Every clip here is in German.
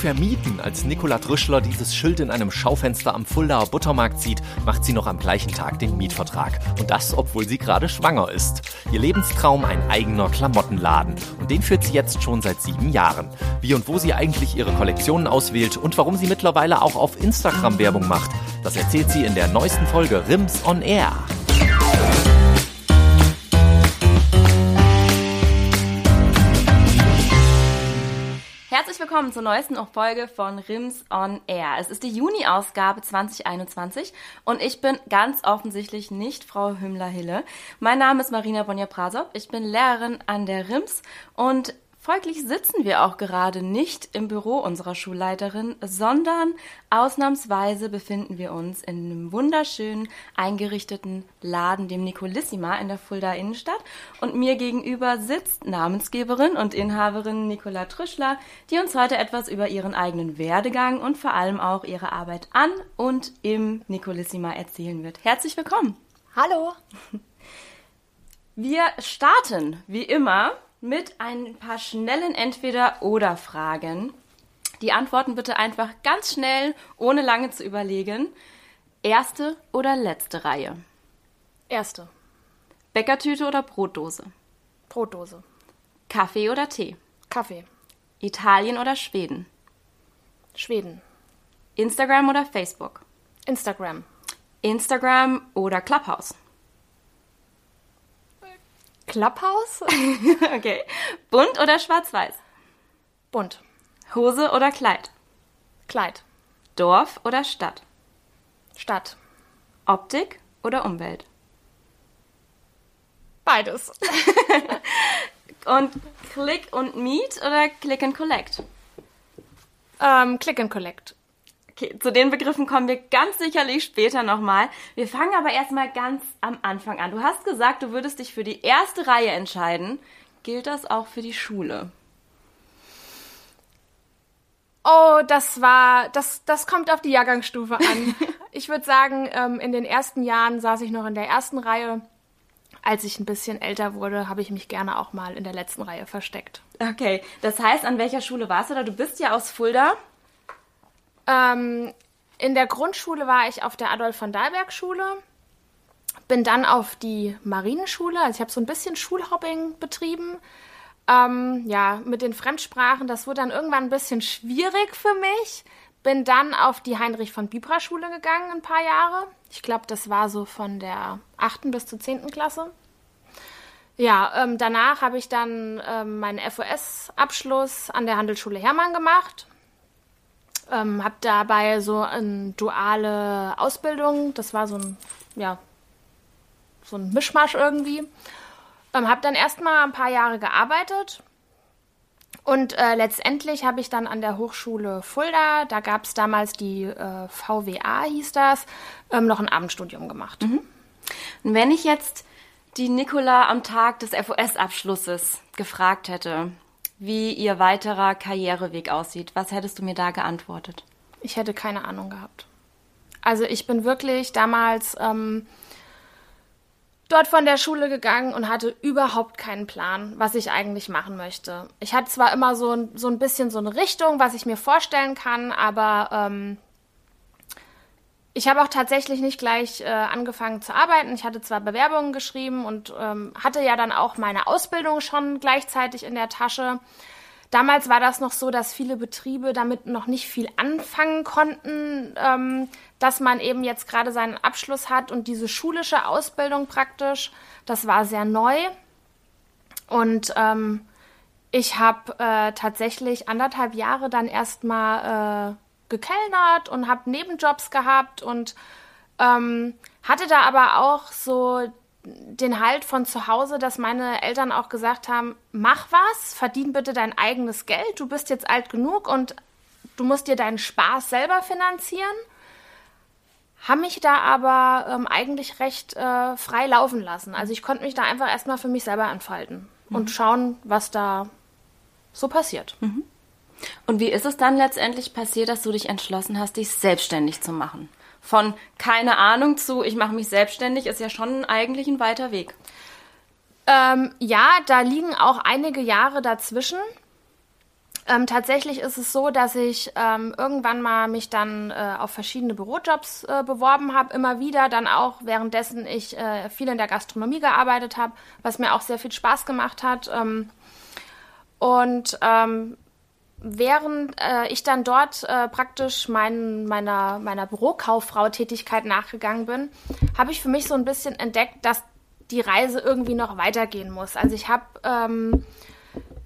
Vermieten. Als Nicola Trüschler dieses Schild in einem Schaufenster am Fuldaer Buttermarkt sieht, macht sie noch am gleichen Tag den Mietvertrag. Und das, obwohl sie gerade schwanger ist. Ihr Lebenstraum ein eigener Klamottenladen. Und den führt sie jetzt schon seit sieben Jahren. Wie und wo sie eigentlich ihre Kollektionen auswählt und warum sie mittlerweile auch auf Instagram Werbung macht, das erzählt sie in der neuesten Folge Rims on Air. Willkommen zur neuesten Folge von Rims on Air. Es ist die Juni-Ausgabe 2021 und ich bin ganz offensichtlich nicht Frau Hümmler-Hille. Mein Name ist Marina Bonja-Prasov. Ich bin Lehrerin an der Rims und Folglich sitzen wir auch gerade nicht im Büro unserer Schulleiterin, sondern ausnahmsweise befinden wir uns in einem wunderschön eingerichteten Laden, dem Nicolissima in der Fulda Innenstadt. Und mir gegenüber sitzt Namensgeberin und Inhaberin Nicola Trüschler, die uns heute etwas über ihren eigenen Werdegang und vor allem auch ihre Arbeit an und im Nicolissima erzählen wird. Herzlich willkommen. Hallo. Wir starten wie immer mit ein paar schnellen Entweder-Oder-Fragen. Die Antworten bitte einfach ganz schnell, ohne lange zu überlegen. Erste oder letzte Reihe? Erste. Bäckertüte oder Brotdose? Brotdose. Kaffee oder Tee? Kaffee. Italien oder Schweden? Schweden. Instagram oder Facebook? Instagram. Instagram oder Clubhouse? Clubhouse? okay. Bunt oder schwarz-weiß? Bunt. Hose oder Kleid? Kleid. Dorf oder Stadt? Stadt. Optik oder Umwelt? Beides. und Click und Meet oder Click and Collect? Ähm, Click and Collect. Okay, zu den Begriffen kommen wir ganz sicherlich später nochmal. Wir fangen aber erstmal ganz am Anfang an. Du hast gesagt, du würdest dich für die erste Reihe entscheiden. Gilt das auch für die Schule? Oh, das war, das, das kommt auf die Jahrgangsstufe an. ich würde sagen, ähm, in den ersten Jahren saß ich noch in der ersten Reihe. Als ich ein bisschen älter wurde, habe ich mich gerne auch mal in der letzten Reihe versteckt. Okay, das heißt, an welcher Schule warst du da? Du bist ja aus Fulda. Ähm, in der Grundschule war ich auf der Adolf von Dalberg Schule, bin dann auf die Marineschule, also ich habe so ein bisschen Schulhopping betrieben. Ähm, ja, mit den Fremdsprachen, das wurde dann irgendwann ein bisschen schwierig für mich. Bin dann auf die Heinrich von Bibra Schule gegangen, ein paar Jahre. Ich glaube, das war so von der 8. bis zur 10. Klasse. Ja, ähm, danach habe ich dann ähm, meinen FOS-Abschluss an der Handelsschule Hermann gemacht. Ähm, habe dabei so eine duale Ausbildung, das war so ein, ja, so ein Mischmasch irgendwie. Ähm, habe dann erstmal ein paar Jahre gearbeitet und äh, letztendlich habe ich dann an der Hochschule Fulda, da gab es damals die äh, VWA, hieß das, ähm, noch ein Abendstudium gemacht. Mhm. Und wenn ich jetzt die Nicola am Tag des FOS-Abschlusses gefragt hätte, wie ihr weiterer Karriereweg aussieht. Was hättest du mir da geantwortet? Ich hätte keine Ahnung gehabt. Also ich bin wirklich damals ähm, dort von der Schule gegangen und hatte überhaupt keinen Plan, was ich eigentlich machen möchte. Ich hatte zwar immer so, so ein bisschen so eine Richtung, was ich mir vorstellen kann, aber ähm, ich habe auch tatsächlich nicht gleich äh, angefangen zu arbeiten. Ich hatte zwar Bewerbungen geschrieben und ähm, hatte ja dann auch meine Ausbildung schon gleichzeitig in der Tasche. Damals war das noch so, dass viele Betriebe damit noch nicht viel anfangen konnten, ähm, dass man eben jetzt gerade seinen Abschluss hat und diese schulische Ausbildung praktisch, das war sehr neu. Und ähm, ich habe äh, tatsächlich anderthalb Jahre dann erstmal äh, gekellnert und habe Nebenjobs gehabt und ähm, hatte da aber auch so den Halt von zu Hause, dass meine Eltern auch gesagt haben, mach was, verdien bitte dein eigenes Geld, du bist jetzt alt genug und du musst dir deinen Spaß selber finanzieren. Haben mich da aber ähm, eigentlich recht äh, frei laufen lassen. Also ich konnte mich da einfach erstmal für mich selber entfalten mhm. und schauen, was da so passiert. Mhm. Und wie ist es dann letztendlich passiert, dass du dich entschlossen hast, dich selbstständig zu machen? Von keine Ahnung zu, ich mache mich selbstständig, ist ja schon eigentlich ein weiter Weg. Ähm, ja, da liegen auch einige Jahre dazwischen. Ähm, tatsächlich ist es so, dass ich ähm, irgendwann mal mich dann äh, auf verschiedene Bürojobs äh, beworben habe, immer wieder, dann auch währenddessen ich äh, viel in der Gastronomie gearbeitet habe, was mir auch sehr viel Spaß gemacht hat. Ähm, und ähm, während äh, ich dann dort äh, praktisch mein, meiner, meiner Bürokauffrau-Tätigkeit nachgegangen bin, habe ich für mich so ein bisschen entdeckt, dass die Reise irgendwie noch weitergehen muss. Also ich habe ähm,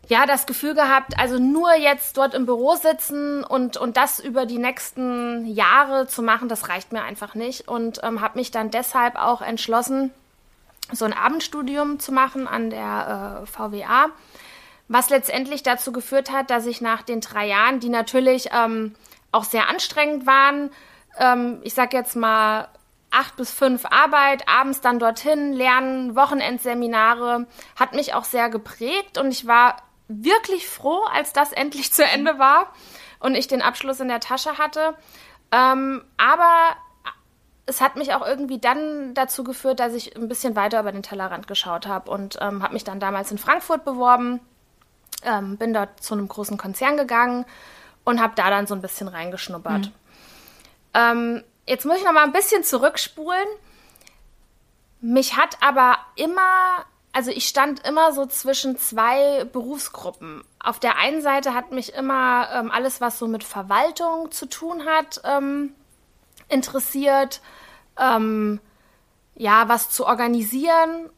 ja das Gefühl gehabt, also nur jetzt dort im Büro sitzen und, und das über die nächsten Jahre zu machen, das reicht mir einfach nicht. Und ähm, habe mich dann deshalb auch entschlossen, so ein Abendstudium zu machen an der äh, VWA, was letztendlich dazu geführt hat, dass ich nach den drei Jahren, die natürlich ähm, auch sehr anstrengend waren, ähm, ich sag jetzt mal acht bis fünf Arbeit, abends dann dorthin, lernen, Wochenendseminare, hat mich auch sehr geprägt und ich war wirklich froh, als das endlich zu Ende war und ich den Abschluss in der Tasche hatte. Ähm, aber es hat mich auch irgendwie dann dazu geführt, dass ich ein bisschen weiter über den Tellerrand geschaut habe und ähm, habe mich dann damals in Frankfurt beworben, ähm, bin dort zu einem großen Konzern gegangen und habe da dann so ein bisschen reingeschnuppert. Mhm. Ähm, Jetzt muss ich noch mal ein bisschen zurückspulen. Mich hat aber immer, also ich stand immer so zwischen zwei Berufsgruppen. Auf der einen Seite hat mich immer ähm, alles, was so mit Verwaltung zu tun hat, ähm, interessiert. Ähm, ja, was zu organisieren.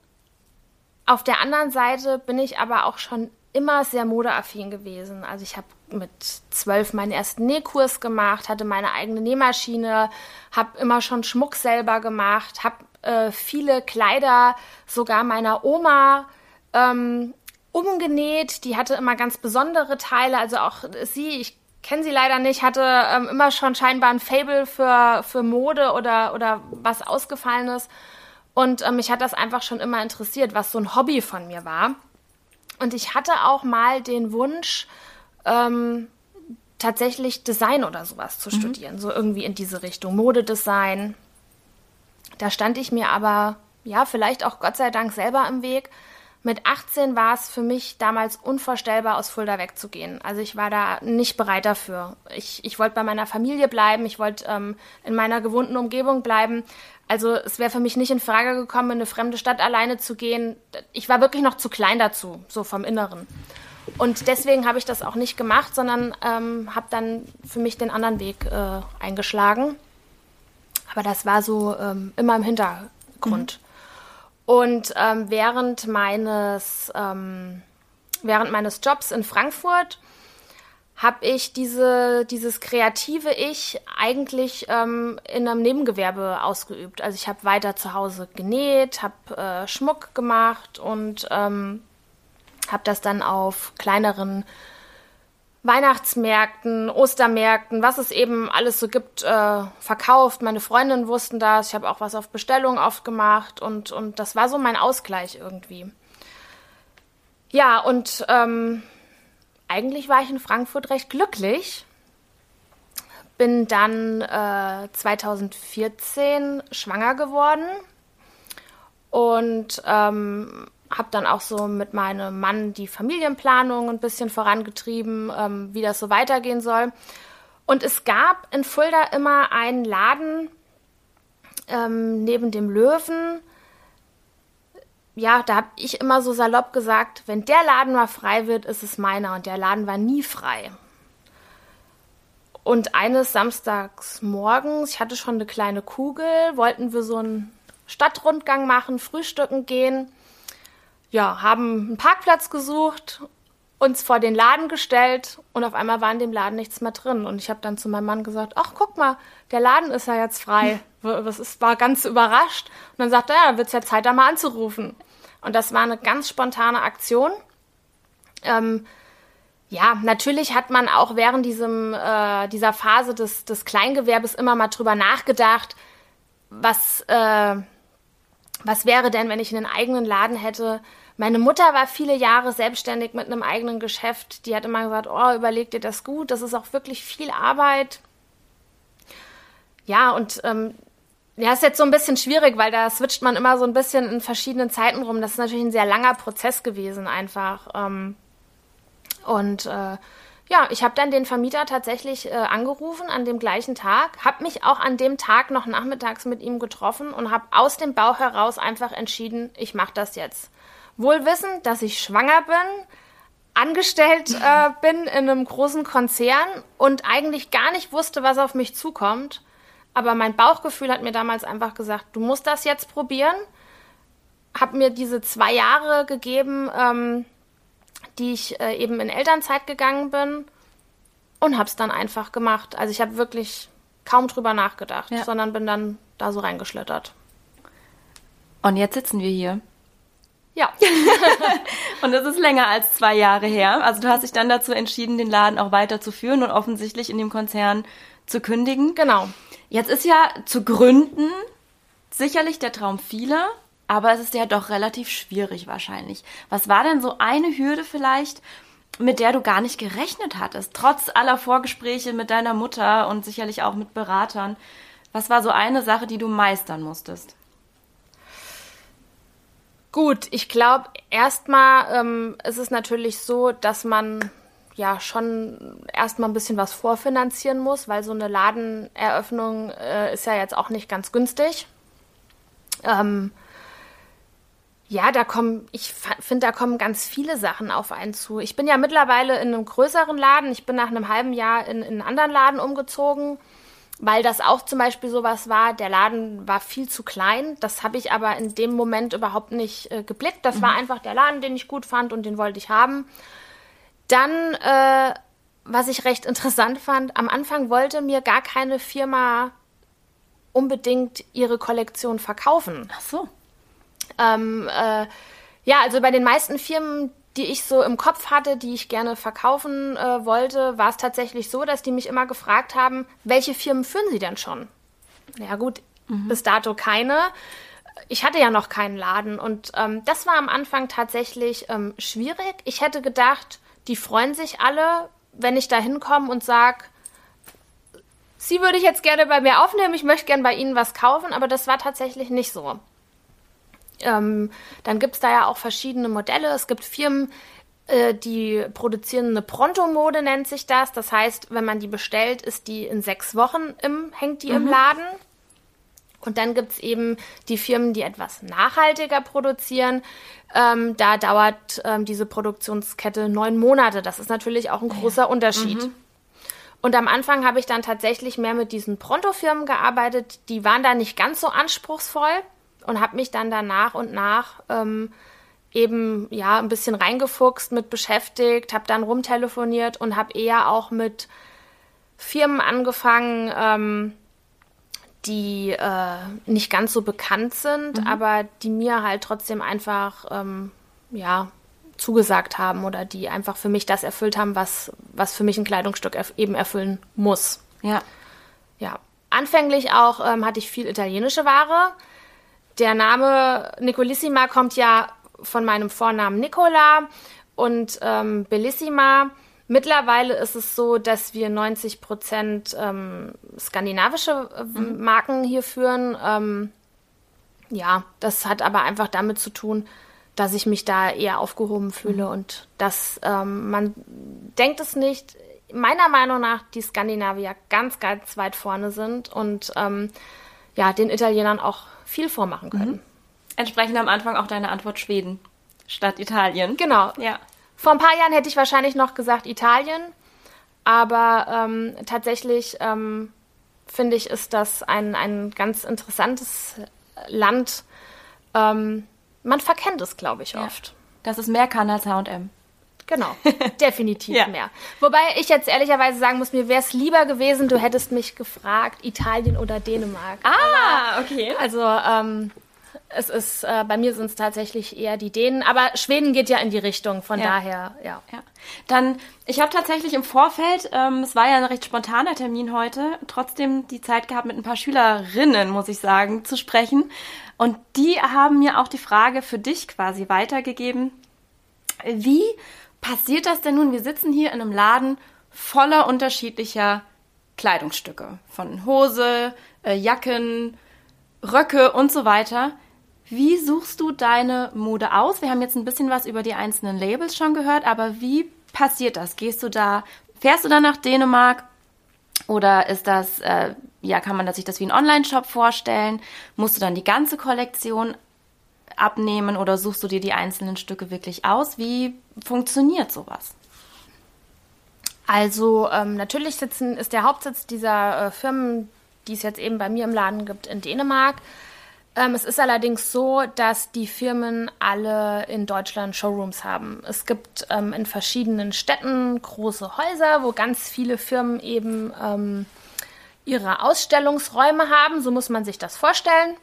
Auf der anderen Seite bin ich aber auch schon immer sehr modeaffin gewesen. Also ich habe mit zwölf meinen ersten Nähkurs gemacht, hatte meine eigene Nähmaschine, habe immer schon Schmuck selber gemacht, habe äh, viele Kleider sogar meiner Oma ähm, umgenäht. Die hatte immer ganz besondere Teile, also auch sie, ich kenne sie leider nicht, hatte ähm, immer schon scheinbar ein Fable für, für Mode oder, oder was Ausgefallenes. Und ähm, mich hat das einfach schon immer interessiert, was so ein Hobby von mir war. Und ich hatte auch mal den Wunsch, ähm, tatsächlich Design oder sowas zu mhm. studieren, so irgendwie in diese Richtung, Modedesign. Da stand ich mir aber, ja, vielleicht auch Gott sei Dank selber im Weg. Mit 18 war es für mich damals unvorstellbar, aus Fulda wegzugehen. Also ich war da nicht bereit dafür. Ich, ich wollte bei meiner Familie bleiben, ich wollte ähm, in meiner gewohnten Umgebung bleiben. Also es wäre für mich nicht in Frage gekommen, in eine fremde Stadt alleine zu gehen. Ich war wirklich noch zu klein dazu, so vom Inneren. Und deswegen habe ich das auch nicht gemacht, sondern ähm, habe dann für mich den anderen Weg äh, eingeschlagen. Aber das war so ähm, immer im Hintergrund. Mhm. Und ähm, während meines ähm, während meines Jobs in Frankfurt habe ich diese, dieses kreative Ich eigentlich ähm, in einem Nebengewerbe ausgeübt. Also ich habe weiter zu Hause genäht, habe äh, Schmuck gemacht und ähm, habe das dann auf kleineren Weihnachtsmärkten, Ostermärkten, was es eben alles so gibt, äh, verkauft. Meine Freundinnen wussten das. Ich habe auch was auf Bestellung oft gemacht und, und das war so mein Ausgleich irgendwie. Ja, und ähm, eigentlich war ich in Frankfurt recht glücklich. Bin dann äh, 2014 schwanger geworden und ähm, habe dann auch so mit meinem Mann die Familienplanung ein bisschen vorangetrieben, ähm, wie das so weitergehen soll. Und es gab in Fulda immer einen Laden ähm, neben dem Löwen. Ja, da habe ich immer so salopp gesagt, wenn der Laden mal frei wird, ist es meiner. Und der Laden war nie frei. Und eines Samstags morgens, ich hatte schon eine kleine Kugel, wollten wir so einen Stadtrundgang machen, frühstücken gehen ja, haben einen Parkplatz gesucht, uns vor den Laden gestellt und auf einmal war in dem Laden nichts mehr drin. Und ich habe dann zu meinem Mann gesagt, ach guck mal, der Laden ist ja jetzt frei. Das ist, war ganz überrascht. Und dann sagte er, ja, dann wird es ja Zeit, da mal anzurufen. Und das war eine ganz spontane Aktion. Ähm, ja, natürlich hat man auch während diesem, äh, dieser Phase des, des Kleingewerbes immer mal drüber nachgedacht, was, äh, was wäre denn, wenn ich einen eigenen Laden hätte, Meine Mutter war viele Jahre selbstständig mit einem eigenen Geschäft. Die hat immer gesagt, oh, überleg dir das gut, das ist auch wirklich viel Arbeit. Ja, und ähm, ja, ist jetzt so ein bisschen schwierig, weil da switcht man immer so ein bisschen in verschiedenen Zeiten rum. Das ist natürlich ein sehr langer Prozess gewesen einfach. Ähm, und äh, ja, ich habe dann den Vermieter tatsächlich äh, angerufen an dem gleichen Tag, habe mich auch an dem Tag noch nachmittags mit ihm getroffen und habe aus dem Bauch heraus einfach entschieden, ich mache das jetzt. Wohl wissend, dass ich schwanger bin, angestellt äh, bin in einem großen Konzern und eigentlich gar nicht wusste, was auf mich zukommt. Aber mein Bauchgefühl hat mir damals einfach gesagt, du musst das jetzt probieren. Hab mir diese zwei Jahre gegeben, ähm, die ich äh, eben in Elternzeit gegangen bin und hab's dann einfach gemacht. Also ich habe wirklich kaum drüber nachgedacht, ja. sondern bin dann da so reingeschlittert. Und jetzt sitzen wir hier. Ja. und das ist länger als zwei Jahre her. Also du hast dich dann dazu entschieden, den Laden auch weiterzuführen und offensichtlich in dem Konzern zu kündigen. Genau. Jetzt ist ja zu gründen sicherlich der Traum vieler, aber es ist ja doch relativ schwierig wahrscheinlich. Was war denn so eine Hürde vielleicht, mit der du gar nicht gerechnet hattest, trotz aller Vorgespräche mit deiner Mutter und sicherlich auch mit Beratern? Was war so eine Sache, die du meistern musstest? Gut, ich glaube, erstmal ähm, ist es natürlich so, dass man ja schon erstmal ein bisschen was vorfinanzieren muss, weil so eine Ladeneröffnung äh, ist ja jetzt auch nicht ganz günstig. Ähm, ja, da kommen, ich finde, da kommen ganz viele Sachen auf einen zu. Ich bin ja mittlerweile in einem größeren Laden. Ich bin nach einem halben Jahr in, in einen anderen Laden umgezogen weil das auch zum Beispiel sowas war, der Laden war viel zu klein. Das habe ich aber in dem Moment überhaupt nicht äh, geblickt. Das mhm. war einfach der Laden, den ich gut fand und den wollte ich haben. Dann, äh, was ich recht interessant fand, am Anfang wollte mir gar keine Firma unbedingt ihre Kollektion verkaufen. Ach so. Ähm, äh, ja, also bei den meisten Firmen, die ich so im Kopf hatte, die ich gerne verkaufen äh, wollte, war es tatsächlich so, dass die mich immer gefragt haben, welche Firmen führen sie denn schon? Ja gut, mhm. bis dato keine. Ich hatte ja noch keinen Laden und ähm, das war am Anfang tatsächlich ähm, schwierig. Ich hätte gedacht, die freuen sich alle, wenn ich da hinkomme und sage, sie würde ich jetzt gerne bei mir aufnehmen, ich möchte gerne bei ihnen was kaufen, aber das war tatsächlich nicht so. Ähm, dann gibt es da ja auch verschiedene Modelle. Es gibt Firmen, äh, die produzieren eine Pronto-Mode, nennt sich das. Das heißt, wenn man die bestellt, ist die in sechs Wochen im, hängt die mhm. im Laden. Und dann gibt es eben die Firmen, die etwas nachhaltiger produzieren. Ähm, da dauert ähm, diese Produktionskette neun Monate. Das ist natürlich auch ein großer ja. Unterschied. Mhm. Und am Anfang habe ich dann tatsächlich mehr mit diesen Pronto-Firmen gearbeitet. Die waren da nicht ganz so anspruchsvoll und habe mich dann da nach und nach ähm, eben ja ein bisschen reingefuchst, mit beschäftigt, habe dann rumtelefoniert und habe eher auch mit Firmen angefangen, ähm, die äh, nicht ganz so bekannt sind, mhm. aber die mir halt trotzdem einfach ähm, ja zugesagt haben oder die einfach für mich das erfüllt haben, was, was für mich ein Kleidungsstück erf eben erfüllen muss. Ja. Ja. Anfänglich auch ähm, hatte ich viel italienische Ware. Der Name Nicolissima kommt ja von meinem Vornamen Nicola und ähm, Bellissima. Mittlerweile ist es so, dass wir 90 Prozent ähm, skandinavische äh, mhm. Marken hier führen. Ähm, ja, das hat aber einfach damit zu tun, dass ich mich da eher aufgehoben fühle mhm. und dass ähm, man denkt es nicht. Meiner Meinung nach die Skandinavier ganz, ganz weit vorne sind und ähm, ja, den Italienern auch viel vormachen können. Mhm. Entsprechend am Anfang auch deine Antwort Schweden statt Italien. Genau. Ja. Vor ein paar Jahren hätte ich wahrscheinlich noch gesagt Italien, aber ähm, tatsächlich ähm, finde ich, ist das ein, ein ganz interessantes Land. Ähm, man verkennt es, glaube ich, oft. Ja. Dass es mehr kann als HM. Genau, definitiv ja. mehr. Wobei ich jetzt ehrlicherweise sagen muss, mir wäre es lieber gewesen, du hättest mich gefragt, Italien oder Dänemark. Ah, Aber, okay. Also, ähm, es ist, äh, bei mir sind es tatsächlich eher die Dänen, aber Schweden geht ja in die Richtung, von Ja. daher, ja. Ja. Dann, ich habe tatsächlich im Vorfeld, ähm, es war ja ein recht spontaner Termin heute, trotzdem die Zeit gehabt, mit ein paar Schülerinnen, muss ich sagen, zu sprechen. Und die haben mir auch die Frage für dich quasi weitergegeben. Wie passiert das denn nun? Wir sitzen hier in einem Laden voller unterschiedlicher Kleidungsstücke. Von Hose, äh, Jacken, Röcke und so weiter. Wie suchst du deine Mode aus? Wir haben jetzt ein bisschen was über die einzelnen Labels schon gehört, aber wie passiert das? Gehst du da, fährst du da nach Dänemark? Oder ist das, äh, ja, kann man sich das wie ein Online-Shop vorstellen? Musst du dann die ganze Kollektion abnehmen oder suchst du dir die einzelnen Stücke wirklich aus? Wie funktioniert sowas? Also ähm, natürlich sitzen, ist der Hauptsitz dieser äh, Firmen, die es jetzt eben bei mir im Laden gibt, in Dänemark. Ähm, es ist allerdings so, dass die Firmen alle in Deutschland Showrooms haben. Es gibt ähm, in verschiedenen Städten große Häuser, wo ganz viele Firmen eben ähm, ihre Ausstellungsräume haben. So muss man sich das vorstellen.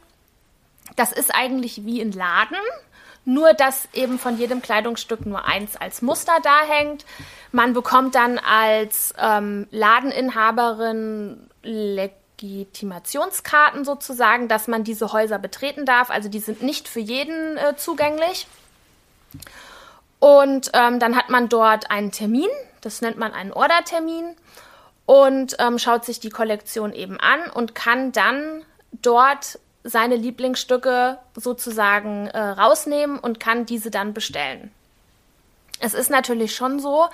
Das ist eigentlich wie ein Laden, nur dass eben von jedem Kleidungsstück nur eins als Muster da hängt. Man bekommt dann als ähm, Ladeninhaberin Legitimationskarten sozusagen, dass man diese Häuser betreten darf. Also die sind nicht für jeden äh, zugänglich. Und ähm, dann hat man dort einen Termin, das nennt man einen Ordertermin, und ähm, schaut sich die Kollektion eben an und kann dann dort seine Lieblingsstücke sozusagen äh, rausnehmen und kann diese dann bestellen. Es ist natürlich schon so,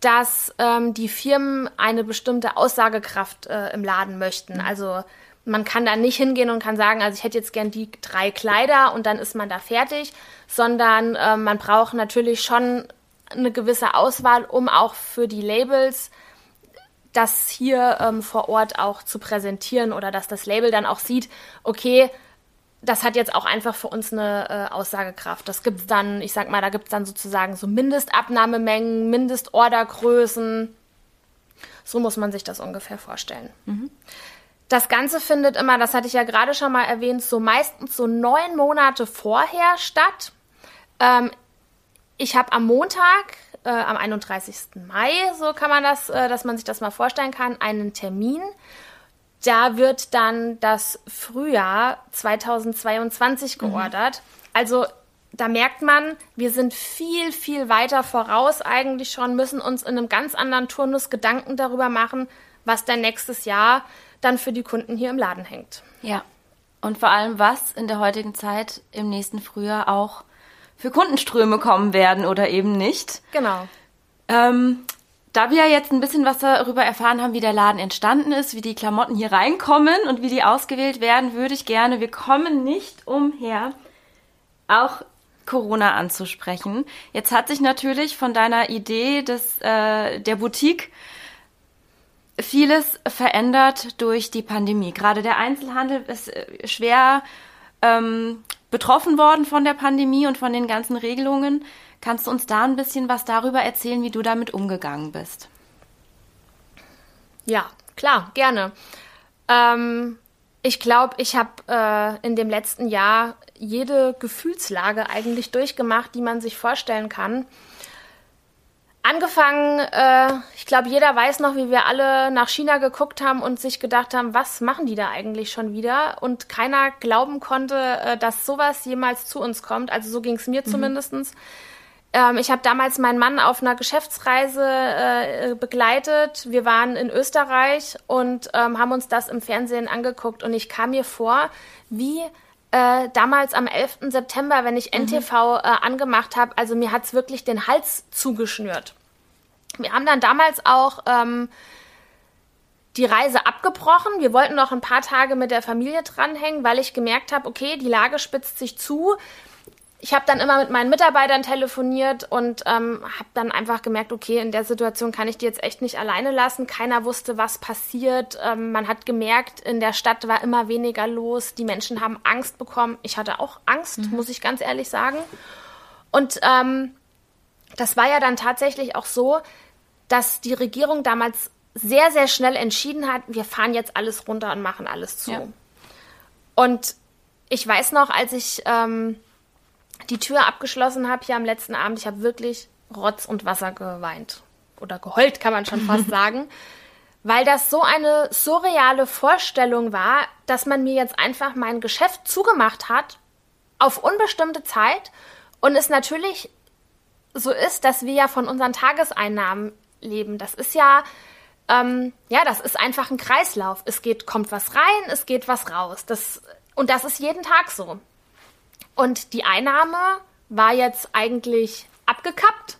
dass ähm, die Firmen eine bestimmte Aussagekraft äh, im Laden möchten. Also man kann da nicht hingehen und kann sagen, also ich hätte jetzt gern die drei Kleider und dann ist man da fertig, sondern äh, man braucht natürlich schon eine gewisse Auswahl, um auch für die Labels das hier ähm, vor Ort auch zu präsentieren oder dass das Label dann auch sieht, okay, das hat jetzt auch einfach für uns eine äh, Aussagekraft. Das gibt's dann, ich sag mal, da gibt's dann sozusagen so Mindestabnahmemengen, Mindestordergrößen. So muss man sich das ungefähr vorstellen. Das Ganze findet immer, das hatte ich ja gerade schon mal erwähnt, so meistens so neun Monate vorher statt. Ähm, ich habe am Montag, äh, am 31. Mai, so kann man das, äh, dass man sich das mal vorstellen kann, einen Termin. Da wird dann das Frühjahr 2022 geordert. Also da merkt man, wir sind viel, viel weiter voraus eigentlich schon, müssen uns in einem ganz anderen Turnus Gedanken darüber machen, was dann nächstes Jahr dann für die Kunden hier im Laden hängt. Ja. Und vor allem, was in der heutigen Zeit im nächsten Frühjahr auch für Kundenströme kommen werden oder eben nicht. Genau. Ähm, da wir jetzt ein bisschen was darüber erfahren haben, wie der Laden entstanden ist, wie die Klamotten hier reinkommen und wie die ausgewählt werden, würde ich gerne, wir kommen nicht umher, auch Corona anzusprechen. Jetzt hat sich natürlich von deiner Idee des, äh, der Boutique vieles verändert durch die Pandemie. Gerade der Einzelhandel ist äh, schwer ähm, betroffen worden von der Pandemie und von den ganzen Regelungen. Kannst du uns da ein bisschen was darüber erzählen, wie du damit umgegangen bist? Ja, klar, gerne. Ähm, ich glaube, ich habe äh, in dem letzten Jahr jede Gefühlslage eigentlich durchgemacht, die man sich vorstellen kann. Angefangen, äh, ich glaube, jeder weiß noch, wie wir alle nach China geguckt haben und sich gedacht haben, was machen die da eigentlich schon wieder? Und keiner glauben konnte, äh, dass sowas jemals zu uns kommt. Also so ging es mir zumindestens. Ähm, ich habe damals meinen Mann auf einer Geschäftsreise äh, begleitet. Wir waren in Österreich und ähm, haben uns das im Fernsehen angeguckt. Und ich kam mir vor, wie äh, damals am 11. September, wenn ich NTV äh, angemacht habe. Also mir hat's wirklich den Hals zugeschnürt. Wir haben dann damals auch ähm, die Reise abgebrochen. Wir wollten noch ein paar Tage mit der Familie dranhängen, weil ich gemerkt habe, okay, die Lage spitzt sich zu. Ich habe dann immer mit meinen Mitarbeitern telefoniert und ähm, habe dann einfach gemerkt, okay, in der Situation kann ich die jetzt echt nicht alleine lassen. Keiner wusste, was passiert. Ähm, man hat gemerkt, in der Stadt war immer weniger los. Die Menschen haben Angst bekommen. Ich hatte auch Angst, muss ich ganz ehrlich sagen. Und ähm, das war ja dann tatsächlich auch so, dass die Regierung damals sehr, sehr schnell entschieden hat, wir fahren jetzt alles runter und machen alles zu. Ja. Und ich weiß noch, als ich ähm, die Tür abgeschlossen habe hier am letzten Abend, ich habe wirklich Rotz und Wasser geweint. Oder geheult, kann man schon fast sagen. Weil das so eine surreale Vorstellung war, dass man mir jetzt einfach mein Geschäft zugemacht hat auf unbestimmte Zeit und es natürlich so ist, dass wir ja von unseren Tageseinnahmen leben. Das ist ja, ähm, ja, das ist einfach ein Kreislauf. Es geht, kommt was rein, es geht was raus. Das, und das ist jeden Tag so. Und die Einnahme war jetzt eigentlich abgekappt.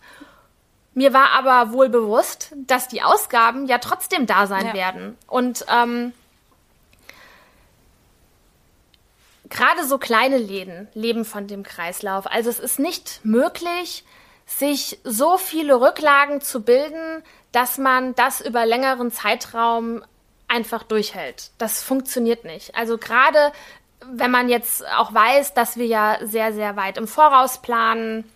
Mir war aber wohl bewusst, dass die Ausgaben ja trotzdem da sein ja. werden. Und ähm, gerade so kleine Läden leben von dem Kreislauf. Also es ist nicht möglich, sich so viele Rücklagen zu bilden, dass man das über längeren Zeitraum einfach durchhält. Das funktioniert nicht. Also gerade wenn man jetzt auch weiß, dass wir ja sehr, sehr weit im Voraus planen,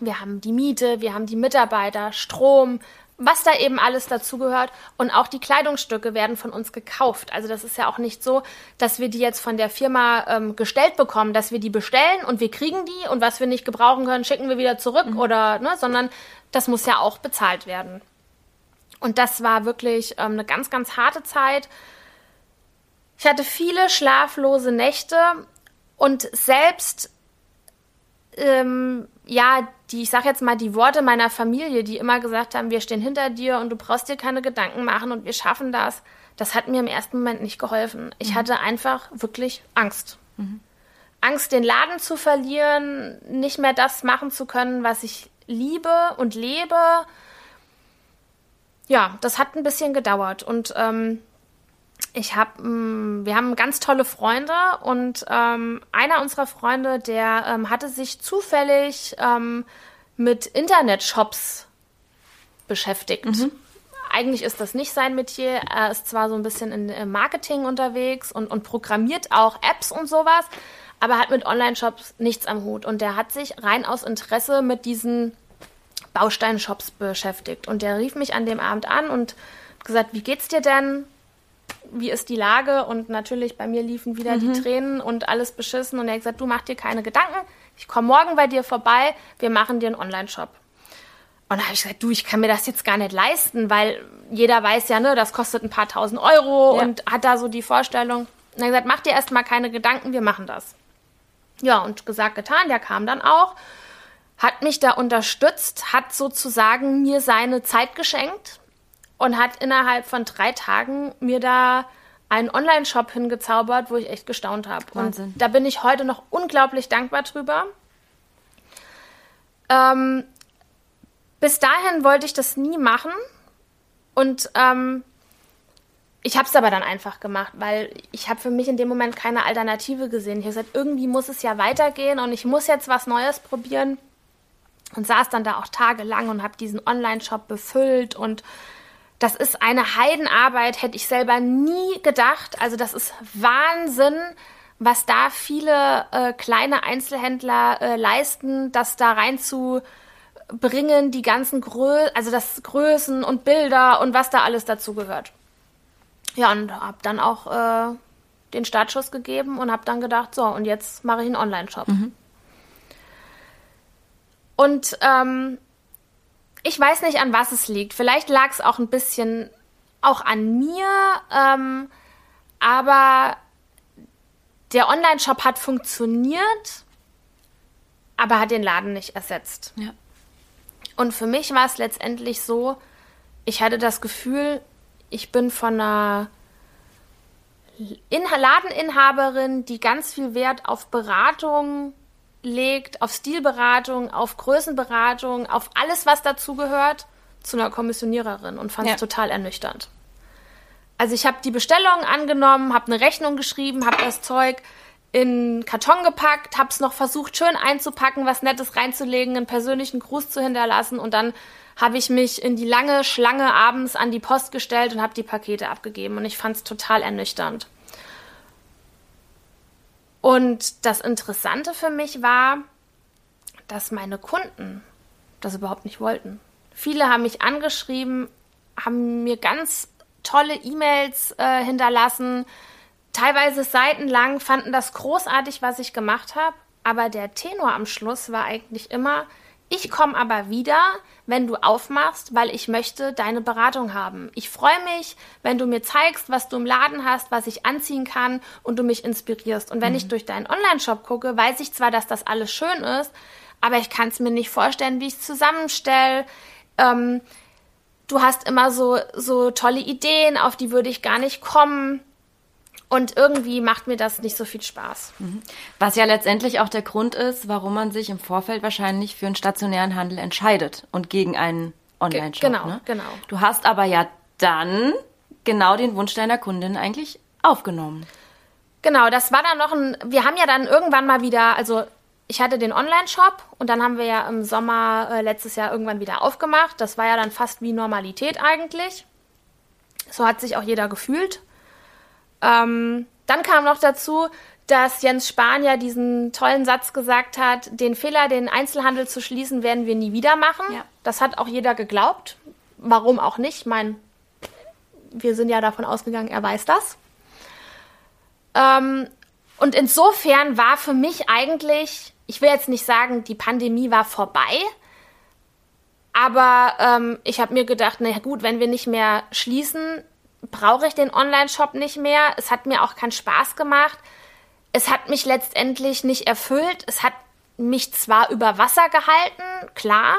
wir haben die Miete, wir haben die Mitarbeiter, Strom, was da eben alles dazugehört. Und auch die Kleidungsstücke werden von uns gekauft. Also das ist ja auch nicht so, dass wir die jetzt von der Firma ähm, gestellt bekommen, dass wir die bestellen und wir kriegen die und was wir nicht gebrauchen können, schicken wir wieder zurück mhm. oder, ne, sondern das muss ja auch bezahlt werden. Und das war wirklich ähm, eine ganz, ganz harte Zeit. Ich hatte viele schlaflose Nächte und selbst ähm, ja, die, ich sag jetzt mal, die Worte meiner Familie, die immer gesagt haben, wir stehen hinter dir und du brauchst dir keine Gedanken machen und wir schaffen das, das hat mir im ersten Moment nicht geholfen. Ich mhm. hatte einfach wirklich Angst. Mhm. Angst, den Laden zu verlieren, nicht mehr das machen zu können, was ich liebe und lebe. Ja, das hat ein bisschen gedauert und ähm, ich habe, mm, wir haben ganz tolle Freunde und ähm, einer unserer Freunde, der ähm, hatte sich zufällig ähm, mit Internetshops beschäftigt. Mhm. Eigentlich ist das nicht sein Metier. Er ist zwar so ein bisschen in Marketing unterwegs und, und programmiert auch Apps und sowas, aber hat mit Online-Shops nichts am Hut. Und der hat sich rein aus Interesse mit diesen Bausteinshops beschäftigt. Und der rief mich an dem Abend an und gesagt, wie geht's dir denn? Wie ist die Lage? Und natürlich bei mir liefen wieder mhm. die Tränen und alles beschissen. Und er hat gesagt, du mach dir keine Gedanken. Ich komme morgen bei dir vorbei. Wir machen dir einen Online-Shop. Und da habe ich gesagt, du, ich kann mir das jetzt gar nicht leisten, weil jeder weiß ja, ne, das kostet ein paar tausend Euro ja. und hat da so die Vorstellung. Und er hat gesagt, mach dir erstmal keine Gedanken, wir machen das. Ja, und gesagt, getan, der kam dann auch, hat mich da unterstützt, hat sozusagen mir seine Zeit geschenkt, und hat innerhalb von drei Tagen mir da einen Online-Shop hingezaubert, wo ich echt gestaunt habe. Und da bin ich heute noch unglaublich dankbar drüber. Ähm, bis dahin wollte ich das nie machen und ähm, ich habe es aber dann einfach gemacht, weil ich habe für mich in dem Moment keine Alternative gesehen. Ich habe gesagt, irgendwie muss es ja weitergehen und ich muss jetzt was Neues probieren und saß dann da auch tagelang und habe diesen Online-Shop befüllt und das ist eine Heidenarbeit, hätte ich selber nie gedacht. Also das ist Wahnsinn, was da viele äh, kleine Einzelhändler äh, leisten, das da reinzubringen, die ganzen Grö also das Größen und Bilder und was da alles dazu gehört. Ja, und habe dann auch äh, den Startschuss gegeben und habe dann gedacht, so, und jetzt mache ich einen Online-Shop. Mhm. Und ähm, ich weiß nicht, an was es liegt. Vielleicht lag es auch ein bisschen auch an mir, ähm, aber der Online-Shop hat funktioniert, aber hat den Laden nicht ersetzt. Ja. Und für mich war es letztendlich so, ich hatte das Gefühl, ich bin von einer Ladeninhaberin, die ganz viel Wert auf Beratung legt, auf Stilberatung, auf Größenberatung, auf alles, was dazugehört, zu einer Kommissioniererin und fand es ja. total ernüchternd. Also ich habe die Bestellung angenommen, habe eine Rechnung geschrieben, habe das Zeug in Karton gepackt, habe es noch versucht schön einzupacken, was Nettes reinzulegen, einen persönlichen Gruß zu hinterlassen und dann habe ich mich in die lange Schlange abends an die Post gestellt und habe die Pakete abgegeben und ich fand es total ernüchternd. Und das Interessante für mich war, dass meine Kunden das überhaupt nicht wollten. Viele haben mich angeschrieben, haben mir ganz tolle E-Mails äh, hinterlassen, teilweise seitenlang, fanden das großartig, was ich gemacht habe. Aber der Tenor am Schluss war eigentlich immer, ich komme aber wieder, wenn du aufmachst, weil ich möchte deine Beratung haben. Ich freue mich, wenn du mir zeigst, was du im Laden hast, was ich anziehen kann und du mich inspirierst. Und wenn mhm. ich durch deinen Online-Shop gucke, weiß ich zwar, dass das alles schön ist, aber ich kann es mir nicht vorstellen, wie ich es zusammenstelle. Ähm, du hast immer so, so tolle Ideen, auf die würde ich gar nicht kommen. Und irgendwie macht mir das nicht so viel Spaß. Mhm. Was ja letztendlich auch der Grund ist, warum man sich im Vorfeld wahrscheinlich für einen stationären Handel entscheidet und gegen einen Online-Shop. Genau, ne? genau. Du hast aber ja dann genau den Wunsch deiner Kundin eigentlich aufgenommen. Genau, das war dann noch ein. Wir haben ja dann irgendwann mal wieder, also ich hatte den Online-Shop und dann haben wir ja im Sommer äh, letztes Jahr irgendwann wieder aufgemacht. Das war ja dann fast wie Normalität eigentlich. So hat sich auch jeder gefühlt. Ähm, dann kam noch dazu, dass Jens Spahn ja diesen tollen Satz gesagt hat, den Fehler, den Einzelhandel zu schließen, werden wir nie wieder machen. Ja. Das hat auch jeder geglaubt. Warum auch nicht? Ich meine, wir sind ja davon ausgegangen, er weiß das. Ähm, und insofern war für mich eigentlich, ich will jetzt nicht sagen, die Pandemie war vorbei, aber ähm, ich habe mir gedacht, na gut, wenn wir nicht mehr schließen, brauche ich den Online-Shop nicht mehr. Es hat mir auch keinen Spaß gemacht. Es hat mich letztendlich nicht erfüllt. Es hat mich zwar über Wasser gehalten, klar,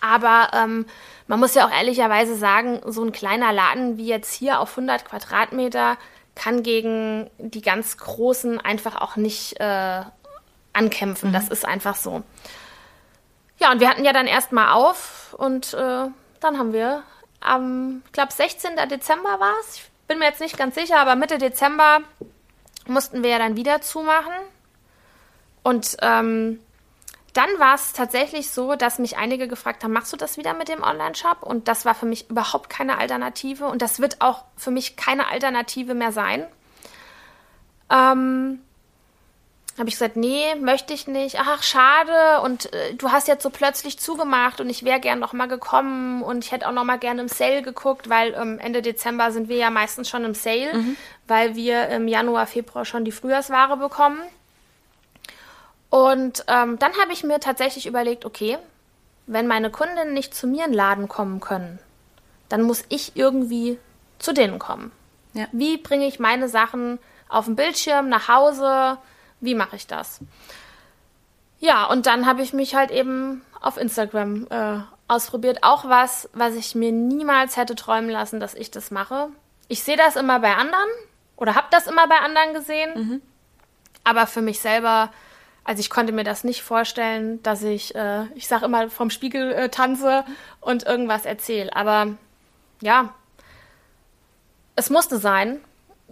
aber ähm, man muss ja auch ehrlicherweise sagen, so ein kleiner Laden wie jetzt hier auf 100 Quadratmeter kann gegen die ganz großen einfach auch nicht äh, ankämpfen. Mhm. Das ist einfach so. Ja, und wir hatten ja dann erstmal auf und äh, dann haben wir am, ich glaube, 16. Dezember war es. Ich bin mir jetzt nicht ganz sicher, aber Mitte Dezember mussten wir ja dann wieder zumachen. Und ähm, dann war es tatsächlich so, dass mich einige gefragt haben, machst du das wieder mit dem Online-Shop? Und das war für mich überhaupt keine Alternative. Und das wird auch für mich keine Alternative mehr sein. Ähm, habe ich gesagt, nee, möchte ich nicht. Ach, schade. Und äh, du hast jetzt so plötzlich zugemacht und ich wäre gern noch mal gekommen und ich hätte auch noch mal gerne im Sale geguckt, weil ähm, Ende Dezember sind wir ja meistens schon im Sale, mhm. weil wir im Januar, Februar schon die Frühjahrsware bekommen. Und ähm, dann habe ich mir tatsächlich überlegt, okay, wenn meine Kundinnen nicht zu mir in den Laden kommen können, dann muss ich irgendwie zu denen kommen. Ja. Wie bringe ich meine Sachen auf dem Bildschirm nach Hause? Wie mache ich das? Ja, und dann habe ich mich halt eben auf Instagram äh, ausprobiert. Auch was, was ich mir niemals hätte träumen lassen, dass ich das mache. Ich sehe das immer bei anderen oder habe das immer bei anderen gesehen. Mhm. Aber für mich selber, also ich konnte mir das nicht vorstellen, dass ich, äh, ich sage immer, vom Spiegel äh, tanze und irgendwas erzähle. Aber ja, es musste sein.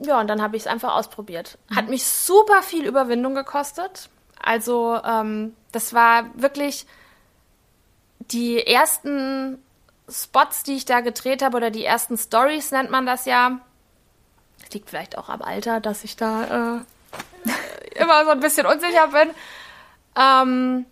Ja, und dann habe ich es einfach ausprobiert. Hat mhm. mich super viel Überwindung gekostet. Also ähm, das war wirklich die ersten Spots, die ich da gedreht habe, oder die ersten Stories nennt man das ja. Das liegt vielleicht auch am Alter, dass ich da äh, immer so ein bisschen unsicher bin. Ähm,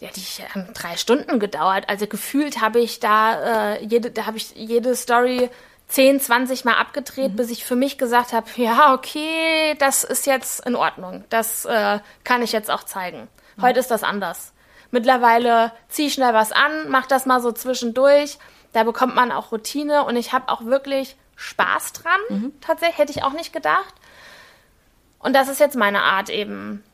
ja, die haben drei Stunden gedauert. Also gefühlt habe ich da äh, jede, da habe ich jede Story 10, 20 Mal abgedreht, mhm. bis ich für mich gesagt habe, ja, okay, das ist jetzt in Ordnung. Das äh, kann ich jetzt auch zeigen. Mhm. Heute ist das anders. Mittlerweile ziehe ich schnell was an, mache das mal so zwischendurch. Da bekommt man auch Routine und ich habe auch wirklich Spaß dran. Mhm. Tatsächlich hätte ich auch nicht gedacht. Und das ist jetzt meine Art eben,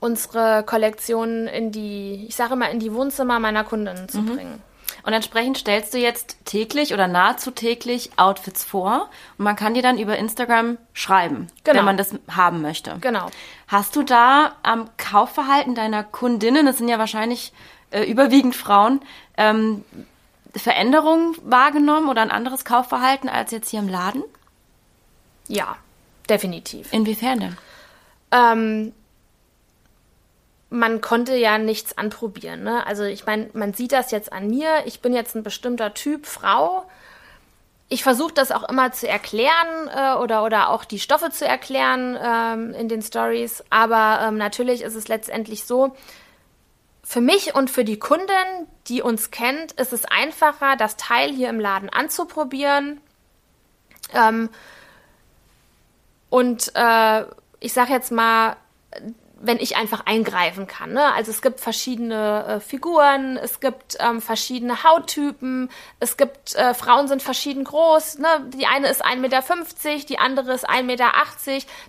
unsere Kollektion in die, ich sage immer, in die Wohnzimmer meiner Kundinnen zu mhm. bringen. Und entsprechend stellst du jetzt täglich oder nahezu täglich Outfits vor und man kann dir dann über Instagram schreiben, genau. wenn man das haben möchte. Genau. Hast du da am Kaufverhalten deiner Kundinnen, das sind ja wahrscheinlich äh, überwiegend Frauen, ähm, Veränderungen wahrgenommen oder ein anderes Kaufverhalten als jetzt hier im Laden? Ja, definitiv. Inwiefern denn? Ähm, man konnte ja nichts anprobieren. Ne? Also ich meine, man sieht das jetzt an mir. Ich bin jetzt ein bestimmter Typ Frau. Ich versuche das auch immer zu erklären äh, oder, oder auch die Stoffe zu erklären ähm, in den Stories. Aber ähm, natürlich ist es letztendlich so, für mich und für die Kundin, die uns kennt, ist es einfacher, das Teil hier im Laden anzuprobieren. Ähm, Und äh, ich sage jetzt mal, wenn ich einfach eingreifen kann. Ne? Also es gibt verschiedene äh, Figuren, es gibt ähm, verschiedene Hauttypen, es gibt äh, Frauen sind verschieden groß. Ne? Die eine ist 1,50 Meter, die andere ist 1,80 Meter.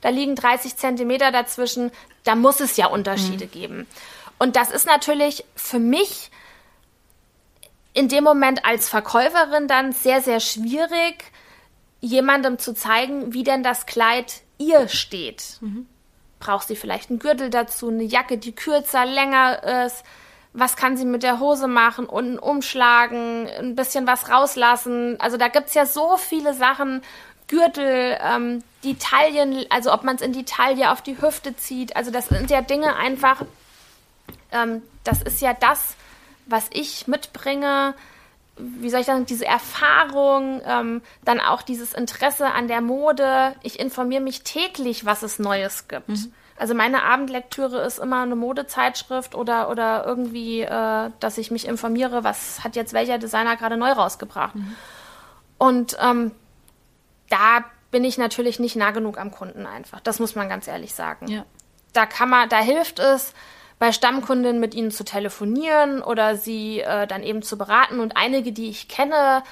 Da liegen 30 Zentimeter dazwischen. Da muss es ja Unterschiede mhm. geben. Und das ist natürlich für mich in dem Moment als Verkäuferin dann sehr, sehr schwierig, jemandem zu zeigen, wie denn das Kleid ihr steht. Mhm braucht sie vielleicht einen Gürtel dazu, eine Jacke, die kürzer, länger ist. Was kann sie mit der Hose machen? Unten umschlagen, ein bisschen was rauslassen. Also da gibt es ja so viele Sachen. Gürtel, ähm, die Taillen, also ob man es in die Taille auf die Hüfte zieht. Also das sind ja Dinge einfach, ähm, das ist ja das, was ich mitbringe wie soll ich sagen, diese Erfahrung, ähm, dann auch dieses Interesse an der Mode. Ich informiere mich täglich, was es Neues gibt. Mhm. Also meine Abendlektüre ist immer eine Modezeitschrift oder, oder irgendwie, äh, dass ich mich informiere, was hat jetzt welcher Designer gerade neu rausgebracht. Mhm. Und ähm, da bin ich natürlich nicht nah genug am Kunden einfach. Das muss man ganz ehrlich sagen. Ja. Da kann man, da hilft es, bei Stammkunden mit ihnen zu telefonieren oder sie äh, dann eben zu beraten. Und einige, die ich kenne,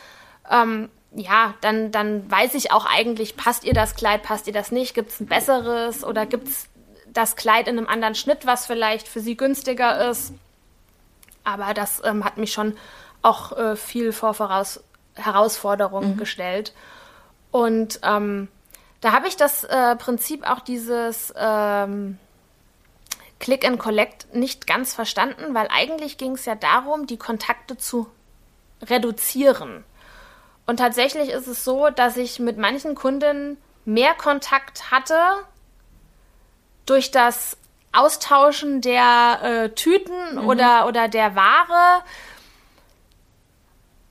ähm, ja, dann, dann weiß ich auch eigentlich, passt ihr das Kleid, passt ihr das nicht, gibt es ein besseres oder gibt es das Kleid in einem anderen Schnitt, was vielleicht für sie günstiger ist. Aber das ähm, hat mich schon auch äh, viel vor voraus Herausforderungen mhm. gestellt. Und ähm, da habe ich das äh, Prinzip auch dieses ähm, Click and Collect nicht ganz verstanden, weil eigentlich ging es ja darum, die Kontakte zu reduzieren. Und tatsächlich ist es so, dass ich mit manchen Kunden mehr Kontakt hatte durch das Austauschen der äh, Tüten mhm. oder, oder der Ware,